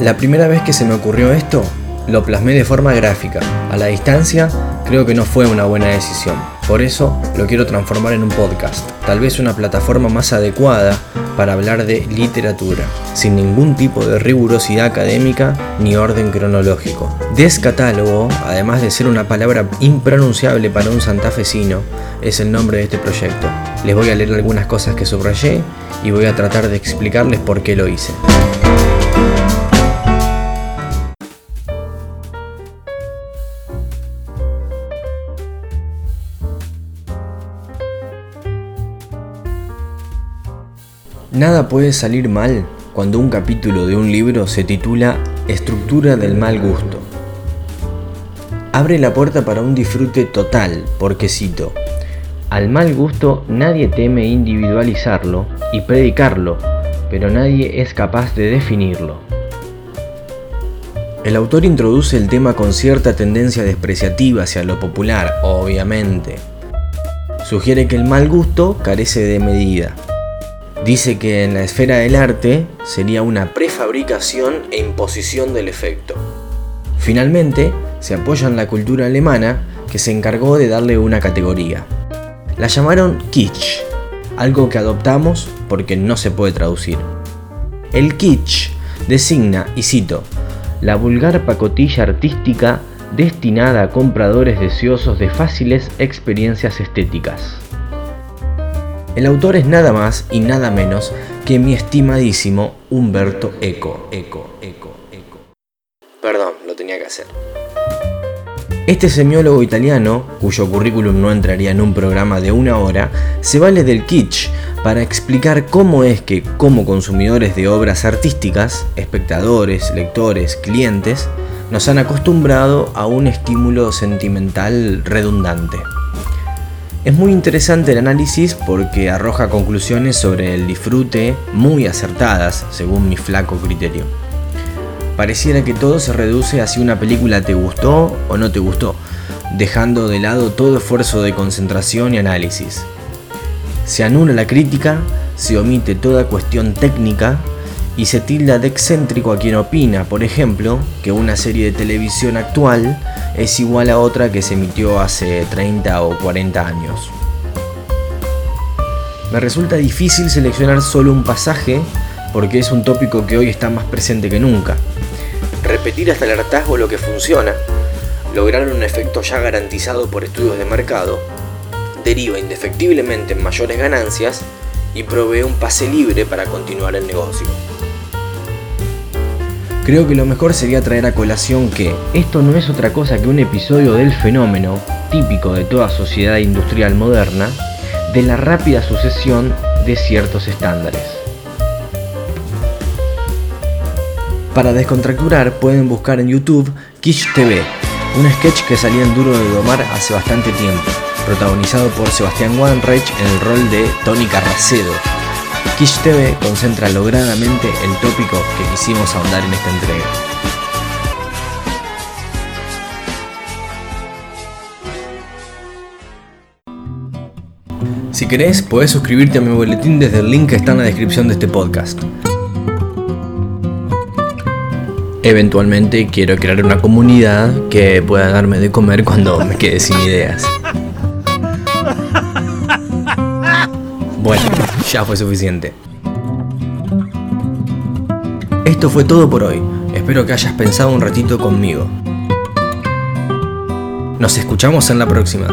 La primera vez que se me ocurrió esto, lo plasmé de forma gráfica. A la distancia, creo que no fue una buena decisión. Por eso lo quiero transformar en un podcast, tal vez una plataforma más adecuada para hablar de literatura, sin ningún tipo de rigurosidad académica ni orden cronológico. Descatálogo, además de ser una palabra impronunciable para un santafesino, es el nombre de este proyecto. Les voy a leer algunas cosas que subrayé y voy a tratar de explicarles por qué lo hice. Nada puede salir mal cuando un capítulo de un libro se titula Estructura del mal gusto. Abre la puerta para un disfrute total, porque cito, al mal gusto nadie teme individualizarlo y predicarlo, pero nadie es capaz de definirlo. El autor introduce el tema con cierta tendencia despreciativa hacia lo popular, obviamente. Sugiere que el mal gusto carece de medida Dice que en la esfera del arte sería una prefabricación e imposición del efecto. Finalmente, se apoya en la cultura alemana que se encargó de darle una categoría. La llamaron kitsch, algo que adoptamos porque no se puede traducir. El kitsch designa, y cito, la vulgar pacotilla artística destinada a compradores deseosos de fáciles experiencias estéticas. El autor es nada más y nada menos que mi estimadísimo Humberto Eco. Eco, Eco, Eco. Perdón, lo tenía que hacer. Este semiólogo italiano, cuyo currículum no entraría en un programa de una hora, se vale del kitsch para explicar cómo es que, como consumidores de obras artísticas, espectadores, lectores, clientes, nos han acostumbrado a un estímulo sentimental redundante. Es muy interesante el análisis porque arroja conclusiones sobre el disfrute muy acertadas, según mi flaco criterio. Pareciera que todo se reduce a si una película te gustó o no te gustó, dejando de lado todo esfuerzo de concentración y análisis. Se anula la crítica, se omite toda cuestión técnica y se tilda de excéntrico a quien opina, por ejemplo, que una serie de televisión actual es igual a otra que se emitió hace 30 o 40 años. Me resulta difícil seleccionar solo un pasaje porque es un tópico que hoy está más presente que nunca. Repetir hasta el hartazgo lo que funciona, lograr un efecto ya garantizado por estudios de mercado, deriva indefectiblemente en mayores ganancias y provee un pase libre para continuar el negocio. Creo que lo mejor sería traer a colación que esto no es otra cosa que un episodio del fenómeno, típico de toda sociedad industrial moderna, de la rápida sucesión de ciertos estándares. Para descontracturar pueden buscar en YouTube Kish TV, un sketch que salía en Duro de Domar hace bastante tiempo, protagonizado por Sebastián Wanreich en el rol de Tony Carracedo, Kish TV concentra logradamente el tópico que quisimos ahondar en esta entrega. Si querés, podés suscribirte a mi boletín desde el link que está en la descripción de este podcast. Eventualmente quiero crear una comunidad que pueda darme de comer cuando me quede sin ideas. Bueno, ya fue suficiente. Esto fue todo por hoy. Espero que hayas pensado un ratito conmigo. Nos escuchamos en la próxima.